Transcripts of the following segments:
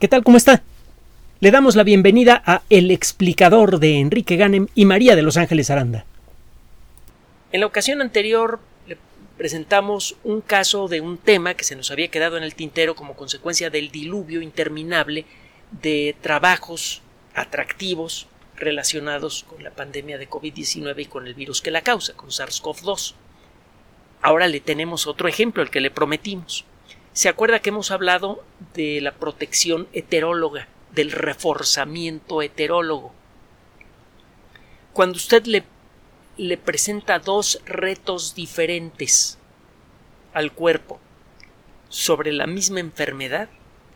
¿Qué tal? ¿Cómo está? Le damos la bienvenida a El explicador de Enrique Ganem y María de Los Ángeles Aranda. En la ocasión anterior le presentamos un caso de un tema que se nos había quedado en el tintero como consecuencia del diluvio interminable de trabajos atractivos relacionados con la pandemia de COVID-19 y con el virus que la causa, con SARS-CoV-2. Ahora le tenemos otro ejemplo, el que le prometimos. Se acuerda que hemos hablado de la protección heteróloga, del reforzamiento heterólogo. Cuando usted le, le presenta dos retos diferentes al cuerpo sobre la misma enfermedad,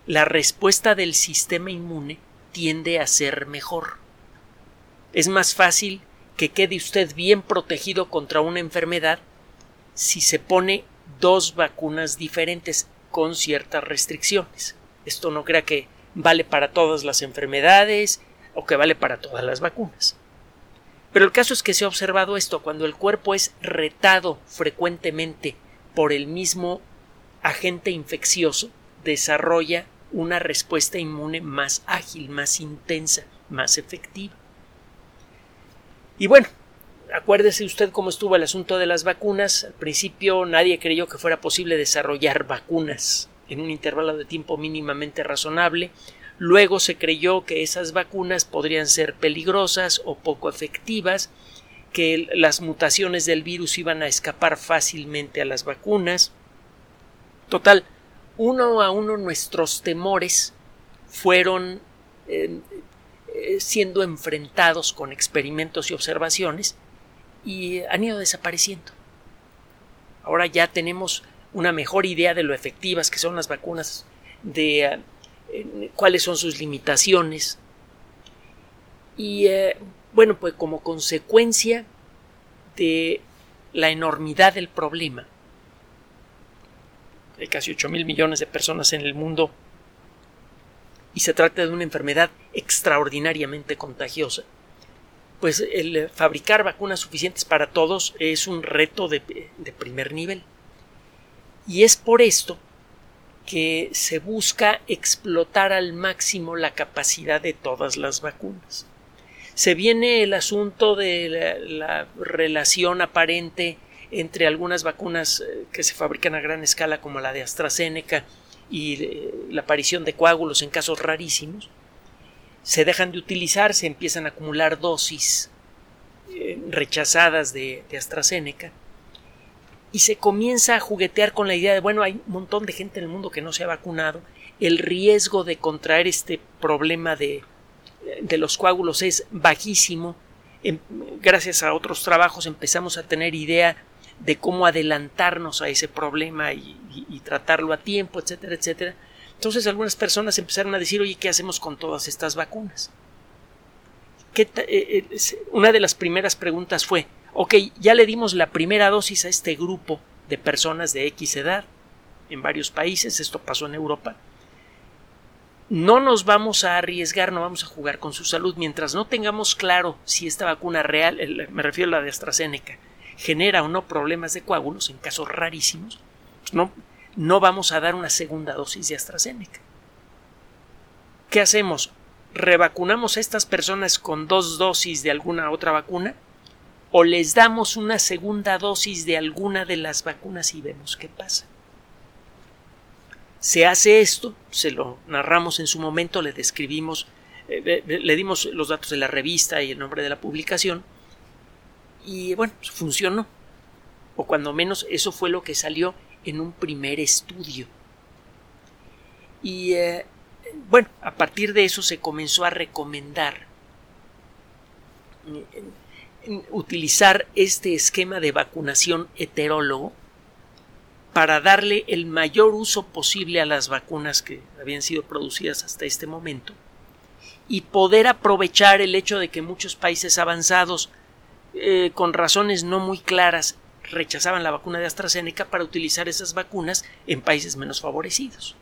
la respuesta del sistema inmune tiende a ser mejor. Es más fácil que quede usted bien protegido contra una enfermedad si se pone dos vacunas diferentes con ciertas restricciones. Esto no crea que vale para todas las enfermedades o que vale para todas las vacunas. Pero el caso es que se ha observado esto cuando el cuerpo es retado frecuentemente por el mismo agente infeccioso, desarrolla una respuesta inmune más ágil, más intensa, más efectiva. Y bueno, acuérdese usted cómo estuvo el asunto de las vacunas. Al principio nadie creyó que fuera posible desarrollar vacunas en un intervalo de tiempo mínimamente razonable. Luego se creyó que esas vacunas podrían ser peligrosas o poco efectivas, que las mutaciones del virus iban a escapar fácilmente a las vacunas. Total, uno a uno nuestros temores fueron eh, eh, siendo enfrentados con experimentos y observaciones y han ido desapareciendo. Ahora ya tenemos una mejor idea de lo efectivas que son las vacunas, de eh, cuáles son sus limitaciones. Y eh, bueno, pues como consecuencia de la enormidad del problema, hay casi 8 mil millones de personas en el mundo y se trata de una enfermedad extraordinariamente contagiosa, pues el fabricar vacunas suficientes para todos es un reto de, primer nivel. Y es por esto que se busca explotar al máximo la capacidad de todas las vacunas. Se viene el asunto de la, relación aparente entre algunas vacunas eh, que se fabrican a gran escala como la de AstraZeneca y eh, la aparición de coágulos en casos rarísimos, se dejan de utilizar, se empiezan a acumular dosis eh, rechazadas de, AstraZeneca y se comienza a juguetear con la idea de, bueno, hay un montón de gente en el mundo que no se ha vacunado, el riesgo de contraer este problema de, de los coágulos es bajísimo. Em, gracias a otros trabajos empezamos a tener idea de cómo adelantarnos a ese problema y, y tratarlo a tiempo, etcétera, etcétera. Entonces algunas personas empezaron a decir, oye, ¿qué hacemos con todas estas vacunas? Eh, eh, una de las primeras preguntas fue, ok, ya le dimos la primera dosis a este grupo de personas de X edad en varios países, esto pasó en Europa. No nos vamos a arriesgar, no vamos a jugar con su salud mientras no tengamos claro si esta vacuna real, me refiero a la de AstraZeneca, genera o no problemas de coágulos en casos rarísimos, no, no vamos a dar una segunda dosis de AstraZeneca. ¿Qué hacemos? ¿Revacunamos a estas personas con dos dosis de alguna otra vacuna? ¿O les damos una segunda dosis de alguna de las vacunas y vemos qué pasa? Se hace esto, se lo narramos en su momento, le describimos, eh, le dimos los datos de la revista y el nombre de la publicación, y bueno, funcionó. O cuando menos eso fue lo que salió en un primer estudio. Y eh, bueno, a partir de eso se comenzó a recomendar utilizar este esquema de vacunación heterólogo para darle el mayor uso posible a las vacunas que habían sido producidas hasta este momento y poder aprovechar el hecho de que muchos países avanzados eh, con razones no muy claras rechazaban la vacuna de AstraZeneca para utilizar esas vacunas en países menos favorecidos.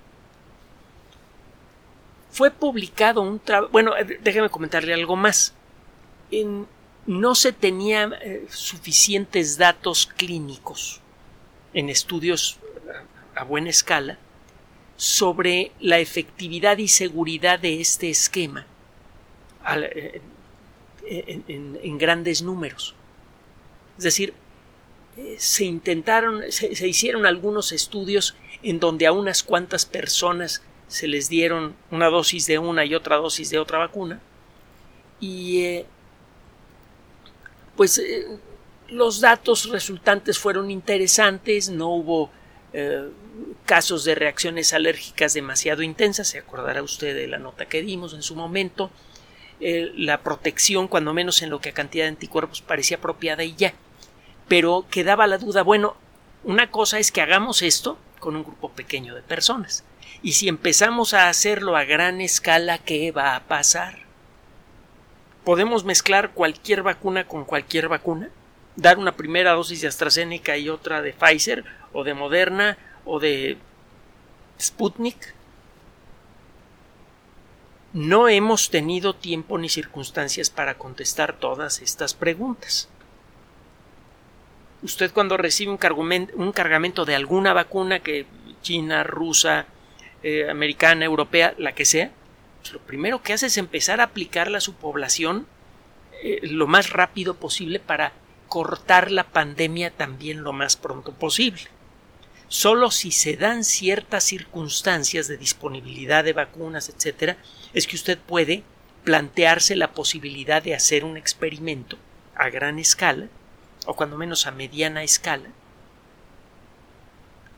Fue publicado un trabajo. Bueno, eh, déjeme comentarle algo más. no se tenían eh, suficientes datos clínicos en estudios a buena escala sobre la efectividad y seguridad de este esquema en, grandes números. Es decir, eh, se intentaron, se, hicieron algunos estudios en donde a unas cuantas personas se les dieron una dosis de una y otra dosis de otra vacuna y eh, pues eh, los datos resultantes fueron interesantes, no hubo casos de reacciones alérgicas demasiado intensas, se acordará usted de la nota que dimos en su momento, la protección, cuando menos en lo que a cantidad de anticuerpos parecía apropiada y ya. Pero quedaba la duda, bueno, una cosa es que hagamos esto con un grupo pequeño de personas. Y si empezamos a hacerlo a gran escala, ¿qué va a pasar? ¿Podemos mezclar cualquier vacuna con cualquier vacuna? ¿Dar una primera dosis de AstraZeneca y otra de Pfizer o de Moderna o de Sputnik? No hemos tenido tiempo ni circunstancias para contestar todas estas preguntas. Usted cuando recibe un, cargamento de alguna vacuna que China, rusa, eh, americana, europea, la que sea, pues lo primero que hace es empezar a aplicarla a su población eh, lo más rápido posible para cortar la pandemia también lo más pronto posible. Solo si se dan ciertas circunstancias de disponibilidad de vacunas, etcétera, es que usted puede plantearse la posibilidad de hacer un experimento a gran escala, o cuando menos a mediana escala,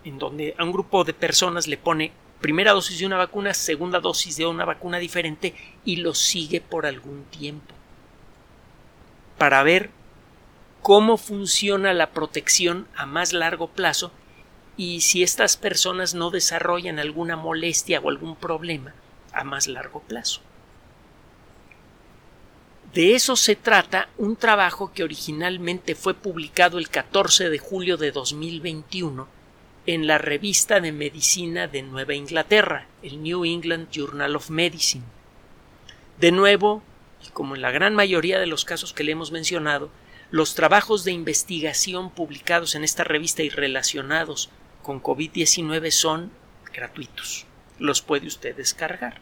en donde a un grupo de personas le pone primera dosis de una vacuna, segunda dosis de una vacuna diferente y lo sigue por algún tiempo para ver cómo funciona la protección a más largo plazo y si estas personas no desarrollan alguna molestia o algún problema a más largo plazo. De eso se trata un trabajo que originalmente fue publicado el 14 de julio de 2021 en la revista de medicina de Nueva Inglaterra, el New England Journal of Medicine. De nuevo, y como en la gran mayoría de los casos que le hemos mencionado, los trabajos de investigación publicados en esta revista y relacionados con COVID-19 son gratuitos. Los puede usted descargar.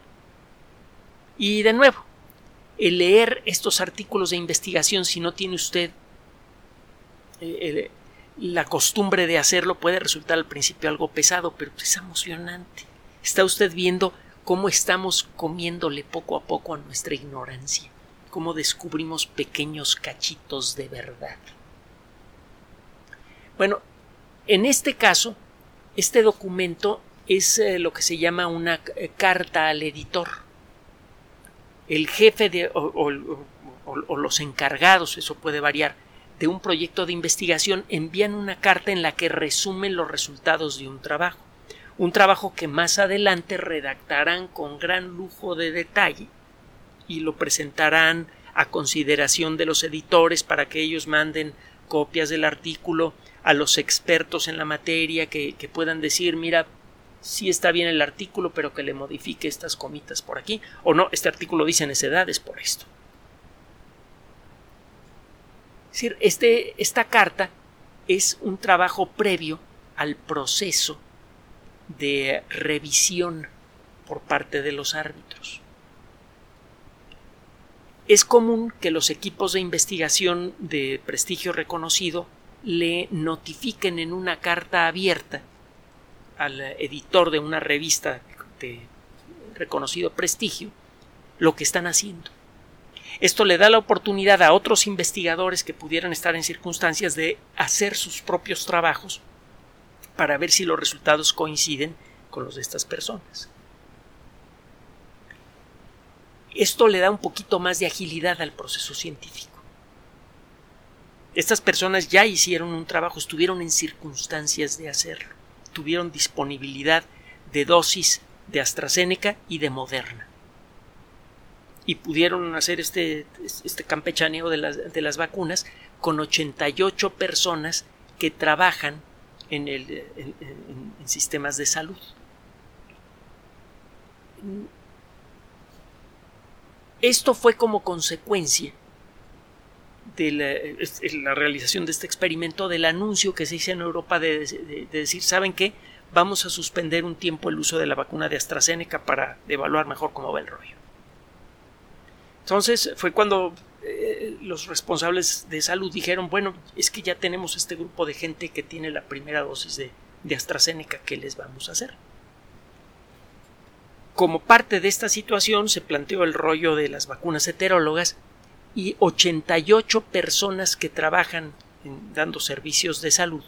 Y de nuevo, el leer estos artículos de investigación, si no tiene usted eh, la costumbre de hacerlo, puede resultar al principio algo pesado, pero es emocionante. Está usted viendo cómo estamos comiéndole poco a poco a nuestra ignorancia, cómo descubrimos pequeños cachitos de verdad. Bueno, en este caso, este documento es eh, lo que se llama una eh, carta al editor. El jefe de, o, los encargados, eso puede variar, de un proyecto de investigación envían una carta en la que resumen los resultados de un trabajo. Un trabajo que más adelante redactarán con gran lujo de detalle y lo presentarán a consideración de los editores para que ellos manden copias del artículo a los expertos en la materia que, puedan decir, mira, sí está bien el artículo, pero que le modifique estas comitas por aquí, o no, este artículo dice necedades por esto. Es decir, este, esta carta es un trabajo previo al proceso de revisión por parte de los árbitros. Es común que los equipos de investigación de prestigio reconocido le notifiquen en una carta abierta al editor de una revista de reconocido prestigio lo que están haciendo. Esto le da la oportunidad a otros investigadores que pudieran estar en circunstancias de hacer sus propios trabajos para ver si los resultados coinciden con los de estas personas. Esto le da un poquito más de agilidad al proceso científico. Estas personas ya hicieron un trabajo, estuvieron en circunstancias de hacerlo, tuvieron disponibilidad de dosis de AstraZeneca y de Moderna. Y pudieron hacer este, este campechaneo de las, de las vacunas con 88 personas que trabajan en, sistemas de salud. Esto fue como consecuencia de la, realización de este experimento, del anuncio que se hizo en Europa de, decir, ¿saben qué? vamos a suspender un tiempo el uso de la vacuna de AstraZeneca para evaluar mejor cómo va el rollo. Entonces fue cuando eh, los responsables de salud dijeron, bueno, es que ya tenemos este grupo de gente que tiene la primera dosis de, de AstraZeneca, ¿qué les vamos a hacer? Como parte de esta situación se planteó el rollo de las vacunas heterólogas y 88 personas que trabajan dando servicios de salud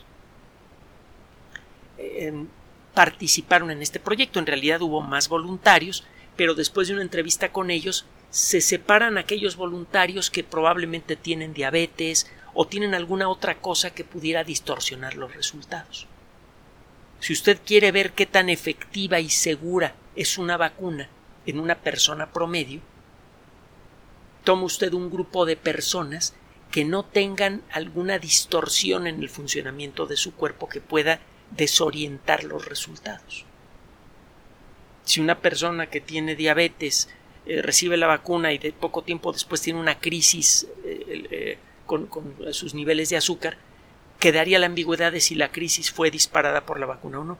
participaron en este proyecto. En realidad hubo más voluntarios, pero después de una entrevista con ellos se separan aquellos voluntarios que probablemente tienen diabetes o tienen alguna otra cosa que pudiera distorsionar los resultados. Si usted quiere ver qué tan efectiva y segura es una vacuna en una persona promedio, toma usted un grupo de personas que no tengan alguna distorsión en el funcionamiento de su cuerpo que pueda desorientar los resultados. Si una persona que tiene diabetes eh, recibe la vacuna y de poco tiempo después tiene una crisis eh, eh, con, con, sus niveles de azúcar, quedaría la ambigüedad de si la crisis fue disparada por la vacuna o no.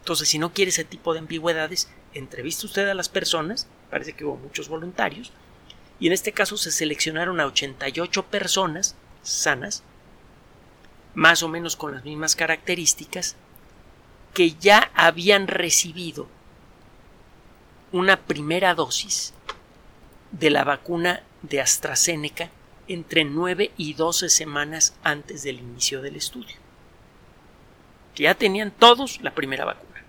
Entonces, si no quiere ese tipo de ambigüedades, entrevista usted a las personas, parece que hubo muchos voluntarios, y en este caso se seleccionaron a 88 personas sanas más o menos con las mismas características, que ya habían recibido una primera dosis de la vacuna de AstraZeneca entre 9 y 12 semanas antes del inicio del estudio. Ya tenían todos la primera vacuna.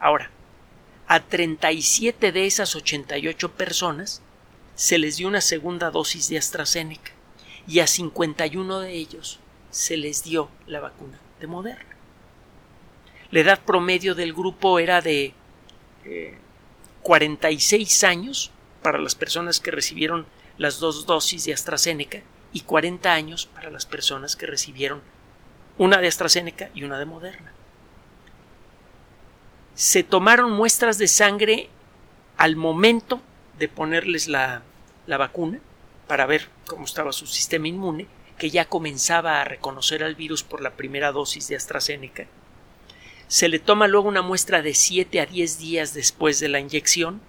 Ahora, a 37 de esas 88 personas se les dio una segunda dosis de AstraZeneca y a 51 de ellos se les dio la vacuna de Moderna. La edad promedio del grupo era de 46 eh, años para las personas que recibieron las dos dosis de AstraZeneca y 40 años para las personas que recibieron una de AstraZeneca y una de Moderna. Se tomaron muestras de sangre al momento de ponerles la, la vacuna para ver cómo estaba su sistema inmune que ya comenzaba a reconocer al virus por la primera dosis de AstraZeneca. Se le toma luego una muestra de 7 a 10 días después de la inyección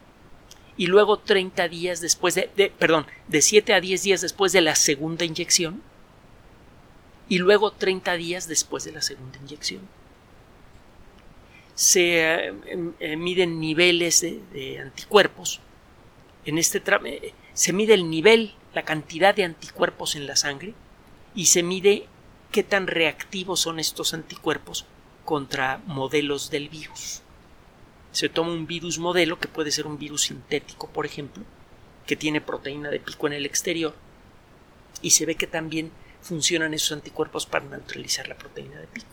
y luego 30 días después de, perdón, de 7 a 10 días después de la segunda inyección y luego 30 días después de la segunda inyección. Se eh, em, eh, miden niveles de, anticuerpos. En este eh, se mide el nivel, la cantidad de anticuerpos en la sangre y se mide qué tan reactivos son estos anticuerpos contra modelos del virus. Se toma un virus modelo, que puede ser un virus sintético, por ejemplo, que tiene proteína de pico en el exterior, y se ve que también funcionan esos anticuerpos para neutralizar la proteína de pico.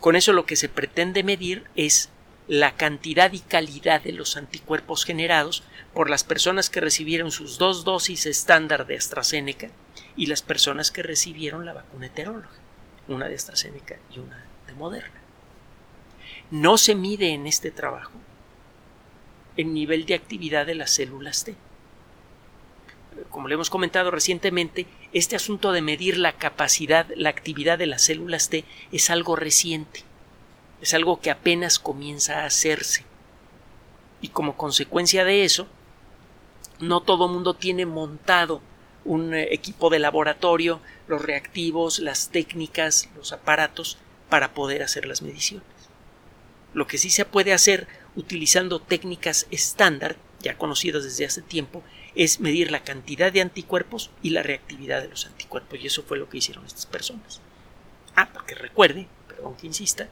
Con eso lo que se pretende medir es la cantidad y calidad de los anticuerpos generados por las personas que recibieron sus dos dosis estándar de AstraZeneca y las personas que recibieron la vacuna heteróloga, una de AstraZeneca y una de Moderna. No se mide en este trabajo el nivel de actividad de las células T. Como le hemos comentado recientemente, este asunto de medir la capacidad, la actividad de las células T es algo reciente, es algo que apenas comienza a hacerse. Y como consecuencia de eso, no todo mundo tiene montado un eh, equipo de laboratorio, los reactivos, las técnicas, los aparatos para poder hacer las mediciones. Lo que sí se puede hacer utilizando técnicas estándar, ya conocidas desde hace tiempo, es medir la cantidad de anticuerpos y la reactividad de los anticuerpos, y eso fue lo que hicieron estas personas. Ah, porque recuerde, perdón que insista,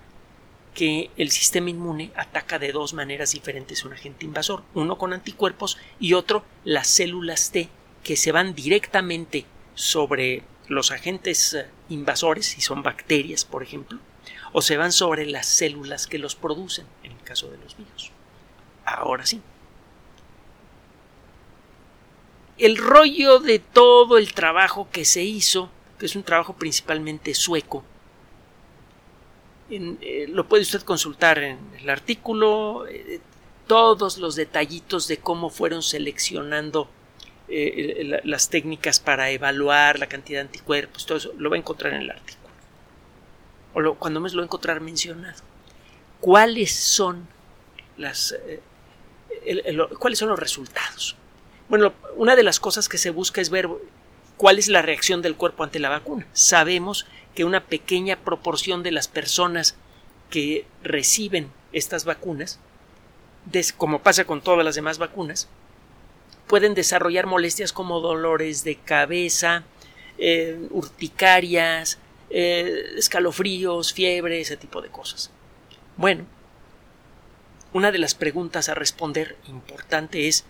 que el sistema inmune ataca de dos maneras diferentes un agente invasor, uno con anticuerpos y otro las células T que se van directamente sobre los agentes eh, invasores, si son bacterias, por ejemplo, o se van sobre las células que los producen, en el caso de los virus. Ahora sí. El rollo de todo el trabajo que se hizo, que es un trabajo principalmente sueco, eh, lo puede usted consultar en el artículo, eh, todos los detallitos de cómo fueron seleccionando eh, las técnicas para evaluar la cantidad de anticuerpos, todo eso lo va a encontrar en el artículo. O cuando me lo va a encontrar mencionado. cuáles son las cuáles son los resultados. Bueno, una de las cosas que se busca es ver cuál es la reacción del cuerpo ante la vacuna. Sabemos que una pequeña proporción de las personas que reciben estas vacunas, como pasa con todas las demás vacunas, pueden desarrollar molestias como dolores de cabeza, eh, urticarias, eh, escalofríos, fiebre, ese tipo de cosas. Bueno, una de las preguntas a responder importante es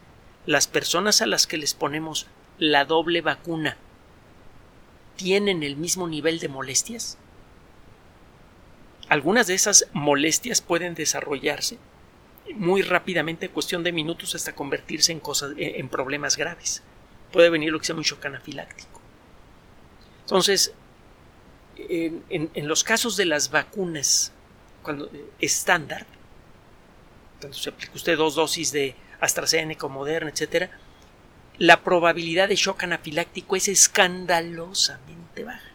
¿las personas a las que les ponemos la doble vacuna tienen el mismo nivel de molestias? Algunas de esas molestias pueden desarrollarse muy rápidamente, cuestión de minutos, hasta convertirse en cosas, en problemas graves. Puede venir lo que se llama un shock anafiláctico. Entonces, en, en los casos de las vacunas cuando, eh, estándar, cuando se aplica usted dos dosis de AstraZeneca o Moderna, etcétera, la probabilidad de shock anafiláctico es escandalosamente baja.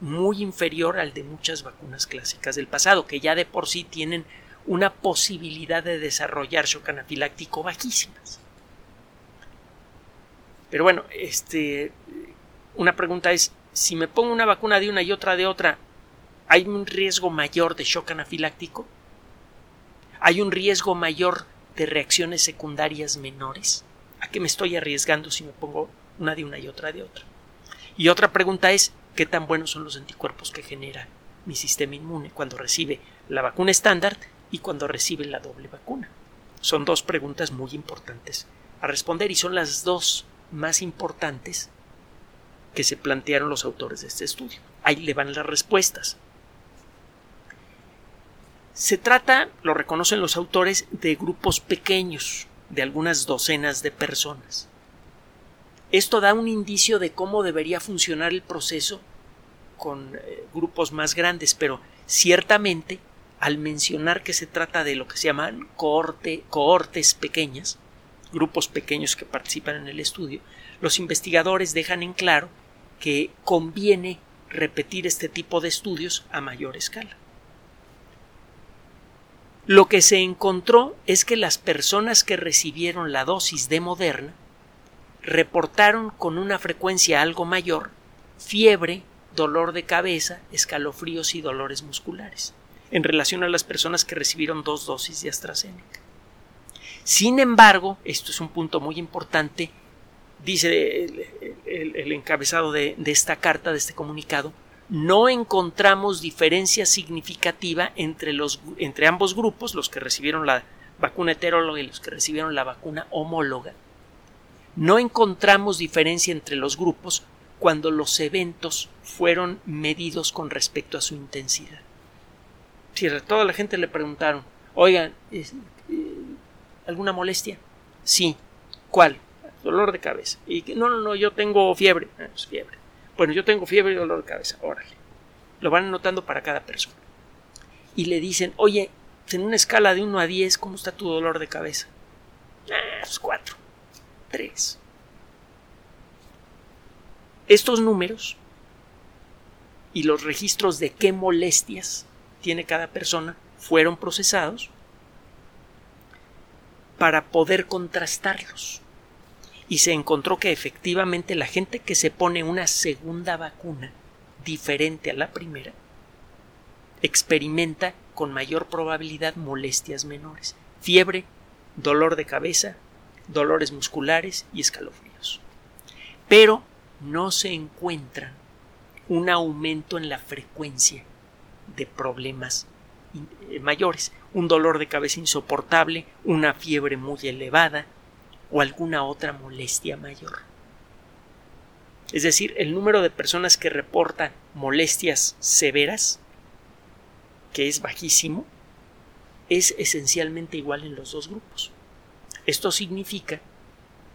Muy inferior al de muchas vacunas clásicas del pasado, que ya de por sí tienen una posibilidad de desarrollar shock anafiláctico bajísimas. Pero bueno, este, una pregunta es, si me pongo una vacuna de una y otra de otra, ¿hay un riesgo mayor de shock anafiláctico? hay un riesgo mayor de reacciones secundarias menores. ¿A qué me estoy arriesgando si me pongo una de una y otra de otra? Y otra pregunta es, ¿qué tan buenos son los anticuerpos que genera mi sistema inmune cuando recibe la vacuna estándar y cuando recibe la doble vacuna? Son dos preguntas muy importantes a responder y son las dos más importantes que se plantearon los autores de este estudio. Ahí le van las respuestas. Se trata, lo reconocen los autores, de grupos pequeños, de algunas docenas de personas. Esto da un indicio de cómo debería funcionar el proceso con eh, grupos más grandes, pero ciertamente al mencionar que se trata de lo que se llaman cohortes pequeñas, grupos pequeños que participan en el estudio, los investigadores dejan en claro que conviene repetir este tipo de estudios a mayor escala. Lo que se encontró es que las personas que recibieron la dosis de Moderna reportaron con una frecuencia algo mayor fiebre, dolor de cabeza, escalofríos y dolores musculares en relación a las personas que recibieron dos dosis de AstraZeneca. Sin embargo, esto es un punto muy importante, dice el, encabezado de esta carta, de este comunicado, no encontramos diferencia significativa entre, los, entre ambos grupos, los que recibieron la vacuna heteróloga y los que recibieron la vacuna homóloga. No encontramos diferencia entre los grupos cuando los eventos fueron medidos con respecto a su intensidad. Si toda la gente le preguntaron, oigan, eh, ¿alguna molestia? Sí. ¿Cuál? Dolor de cabeza. Y no, no, no, yo tengo fiebre. Ah, es fiebre. Bueno, yo tengo fiebre y dolor de cabeza. Órale. Lo van anotando para cada persona. Y le dicen, oye, en una escala de 1 a 10, ¿cómo está tu dolor de cabeza? Ah, pues 4. 3. Estos números y los registros de qué molestias tiene cada persona fueron procesados para poder contrastarlos y se encontró que efectivamente la gente que se pone una segunda vacuna diferente a la primera experimenta con mayor probabilidad molestias menores, fiebre, dolor de cabeza, dolores musculares y escalofríos. Pero no se encuentra un aumento en la frecuencia de problemas eh, mayores, un dolor de cabeza insoportable, una fiebre muy elevada, o alguna otra molestia mayor. Es decir, el número de personas que reportan molestias severas, que es bajísimo, es esencialmente igual en los dos grupos. Esto significa,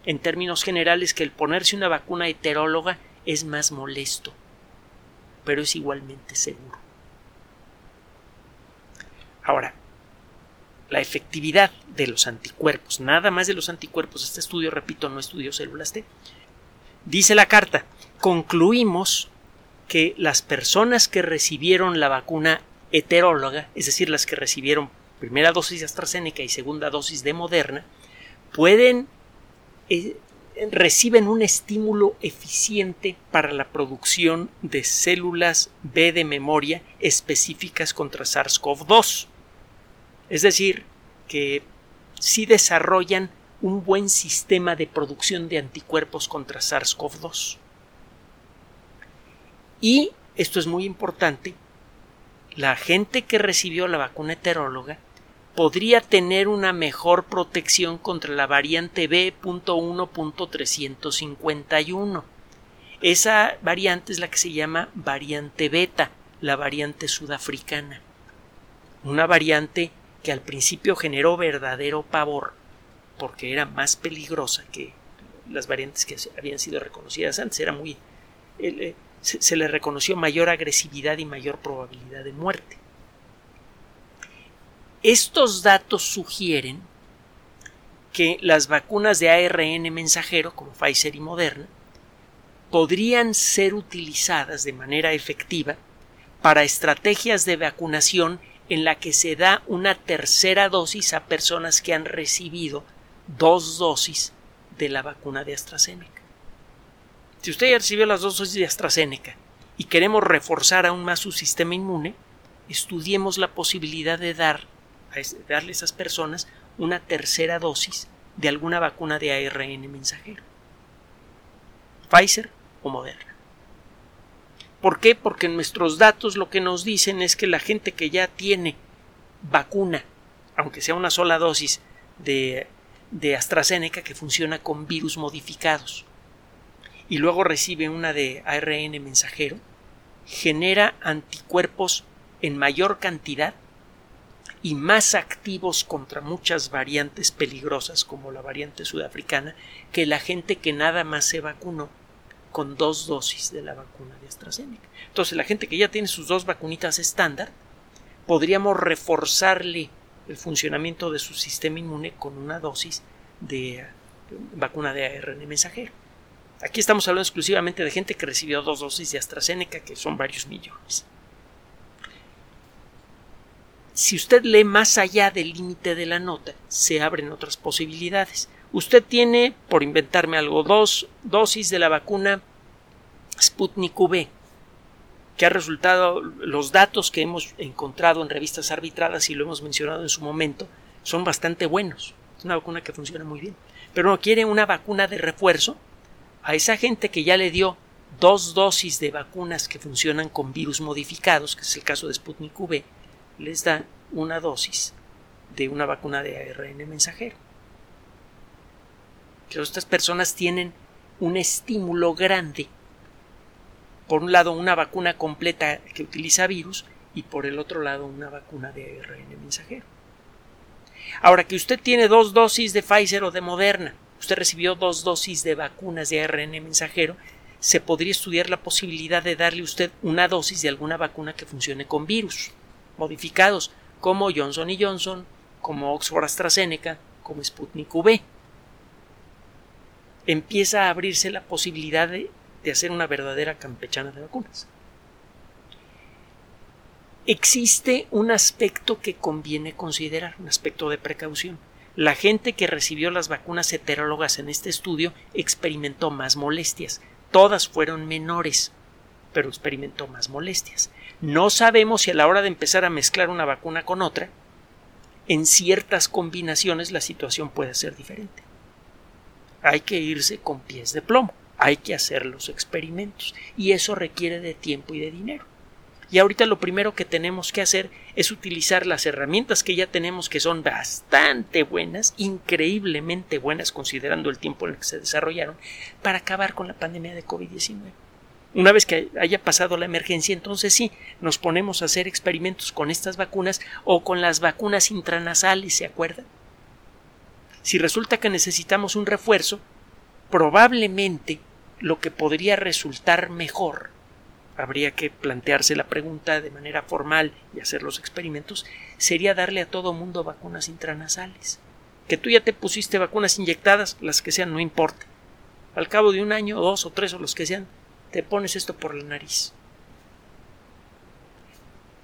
en términos generales, que el ponerse una vacuna heteróloga es más molesto, pero es igualmente seguro. Ahora, la efectividad de los anticuerpos, nada más de los anticuerpos. Este estudio, repito, no estudió células T. Dice la carta, concluimos que las personas que recibieron la vacuna heteróloga, es decir, las que recibieron primera dosis de AstraZeneca y segunda dosis de Moderna, pueden eh, reciben un estímulo eficiente para la producción de células B de memoria específicas contra SARS-CoV-2. Es decir, que sí desarrollan un buen sistema de producción de anticuerpos contra SARS-CoV-2. Y, esto es muy importante, la gente que recibió la vacuna heteróloga podría tener una mejor protección contra la variante B.1.351. Esa variante es la que se llama variante beta, la variante sudafricana. Una variante que al principio generó verdadero pavor porque era más peligrosa que las variantes que habían sido reconocidas antes. Era muy. Eh, se le reconoció mayor agresividad y mayor probabilidad de muerte. Estos datos sugieren que las vacunas de ARN mensajero, como Pfizer y Moderna, podrían ser utilizadas de manera efectiva para estrategias de vacunación en la que se da una tercera dosis a personas que han recibido dos dosis de la vacuna de AstraZeneca. Si usted ya recibió las dos dosis de AstraZeneca y queremos reforzar aún más su sistema inmune, estudiemos la posibilidad de dar darle a esas personas una tercera dosis de alguna vacuna de ARN mensajero. Pfizer o Moderna. ¿Por qué? Porque nuestros datos lo que nos dicen es que la gente que ya tiene vacuna, aunque sea una sola dosis de, de AstraZeneca que funciona con virus modificados, y luego recibe una de ARN mensajero, genera anticuerpos en mayor cantidad y más activos contra muchas variantes peligrosas como la variante sudafricana que la gente que nada más se vacunó con dos dosis de la vacuna de AstraZeneca. Entonces, la gente que ya tiene sus dos vacunitas estándar, podríamos reforzarle el funcionamiento de su sistema inmune con una dosis de vacuna de ARN mensajero. Aquí estamos hablando exclusivamente de gente que recibió dos dosis de AstraZeneca, que son varios millones si usted lee más allá del límite de la nota, se abren otras posibilidades. Usted tiene, por inventarme algo, dos dosis de la vacuna Sputnik V, que ha resultado, los datos que hemos encontrado en revistas arbitradas y lo hemos mencionado en su momento, son bastante buenos. Es una vacuna que funciona muy bien. Pero no quiere una vacuna de refuerzo a esa gente que ya le dio dos dosis de vacunas que funcionan con virus modificados, que es el caso de Sputnik V, les da una dosis de una vacuna de ARN mensajero. Que estas personas tienen un estímulo grande. Por un lado, una vacuna completa que utiliza virus y por el otro lado, una vacuna de ARN mensajero. Ahora que usted tiene dos dosis de Pfizer o de Moderna, usted recibió dos dosis de vacunas de ARN mensajero, se podría estudiar la posibilidad de darle usted una dosis de alguna vacuna que funcione con virus modificados, como Johnson Johnson, como Oxford AstraZeneca, como Sputnik V. Empieza a abrirse la posibilidad de, hacer una verdadera campechana de vacunas. Existe un aspecto que conviene considerar, un aspecto de precaución. La gente que recibió las vacunas heterólogas en este estudio experimentó más molestias. Todas fueron menores, pero experimentó más molestias. No sabemos si a la hora de empezar a mezclar una vacuna con otra, en ciertas combinaciones la situación puede ser diferente. Hay que irse con pies de plomo, hay que hacer los experimentos y eso requiere de tiempo y de dinero. Y ahorita lo primero que tenemos que hacer es utilizar las herramientas que ya tenemos que son bastante buenas, increíblemente buenas considerando el tiempo en el que se desarrollaron, para acabar con la pandemia de COVID-19. Una vez que haya pasado la emergencia, entonces sí, nos ponemos a hacer experimentos con estas vacunas o con las vacunas intranasales, ¿se acuerdan? Si resulta que necesitamos un refuerzo, probablemente lo que podría resultar mejor, habría que plantearse la pregunta de manera formal y hacer los experimentos, sería darle a todo mundo vacunas intranasales. Que tú ya te pusiste vacunas inyectadas, las que sean, no importa. Al cabo de un año, dos o tres o los que sean, te pones esto por la nariz.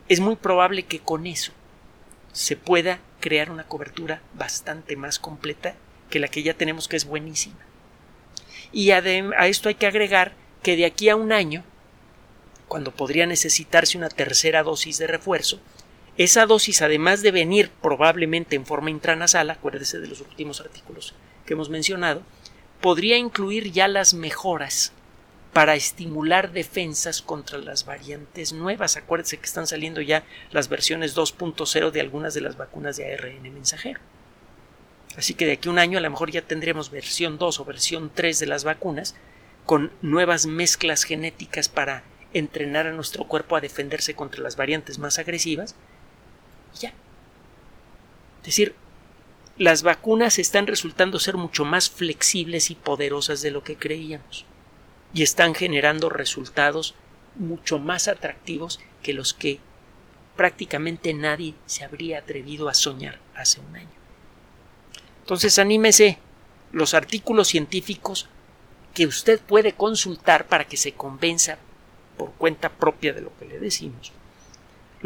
es muy probable que con eso se pueda crear una cobertura bastante más completa que la que ya tenemos, que es buenísima. Y a esto hay que agregar que de aquí a un año, cuando podría necesitarse una tercera dosis de refuerzo, esa dosis, además de venir probablemente en forma intranasal, acuérdese de los últimos artículos que hemos mencionado, podría incluir ya las mejoras para estimular defensas contra las variantes nuevas. Acuérdese que están saliendo ya las versiones 2.0 de algunas de las vacunas de ARN mensajero. Así que de aquí a un año a lo mejor ya tendremos versión 2 o versión 3 de las vacunas con nuevas mezclas genéticas para entrenar a nuestro cuerpo a defenderse contra las variantes más agresivas ya. Es decir, las vacunas están resultando ser mucho más flexibles y poderosas de lo que creíamos. Y están generando resultados mucho más atractivos que los que prácticamente nadie se habría atrevido a soñar hace un año. Entonces anímese los artículos científicos que usted puede consultar para que se convenza por cuenta propia de lo que le decimos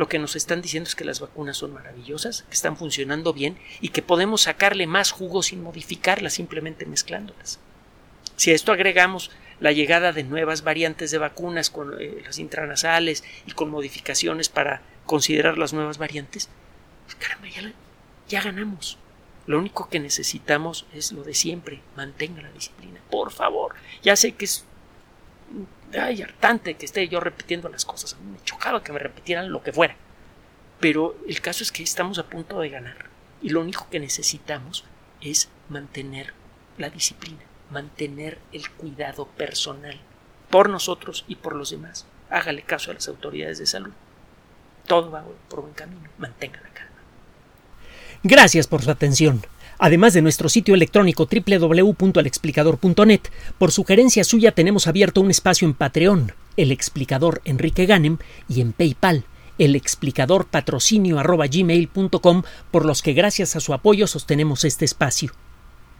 lo que nos están diciendo es que las vacunas son maravillosas, que están funcionando bien y que podemos sacarle más jugo sin modificarlas, simplemente mezclándolas. Si a esto agregamos la llegada de nuevas variantes de vacunas con eh, las intranasales y con modificaciones para considerar las nuevas variantes, pues caramba, ya, ganamos. Lo único que necesitamos es lo de siempre, mantenga la disciplina, por favor. Ya sé que es hartante que esté yo repitiendo las cosas. A mí me chocaba que me repitieran lo que fuera. Pero el caso es que estamos a punto de ganar. Y lo único que necesitamos es mantener la disciplina, mantener el cuidado personal por nosotros y por los demás. Hágale caso a las autoridades de salud. Todo va por buen camino. Mantenga la calma. Gracias por su atención. Además de nuestro sitio electrónico www.alexplicador.net, por sugerencia suya tenemos abierto un espacio en Patreon, el explicador Enrique Ganem, y en PayPal, el explicador patrocinio por los que gracias a su apoyo sostenemos este espacio.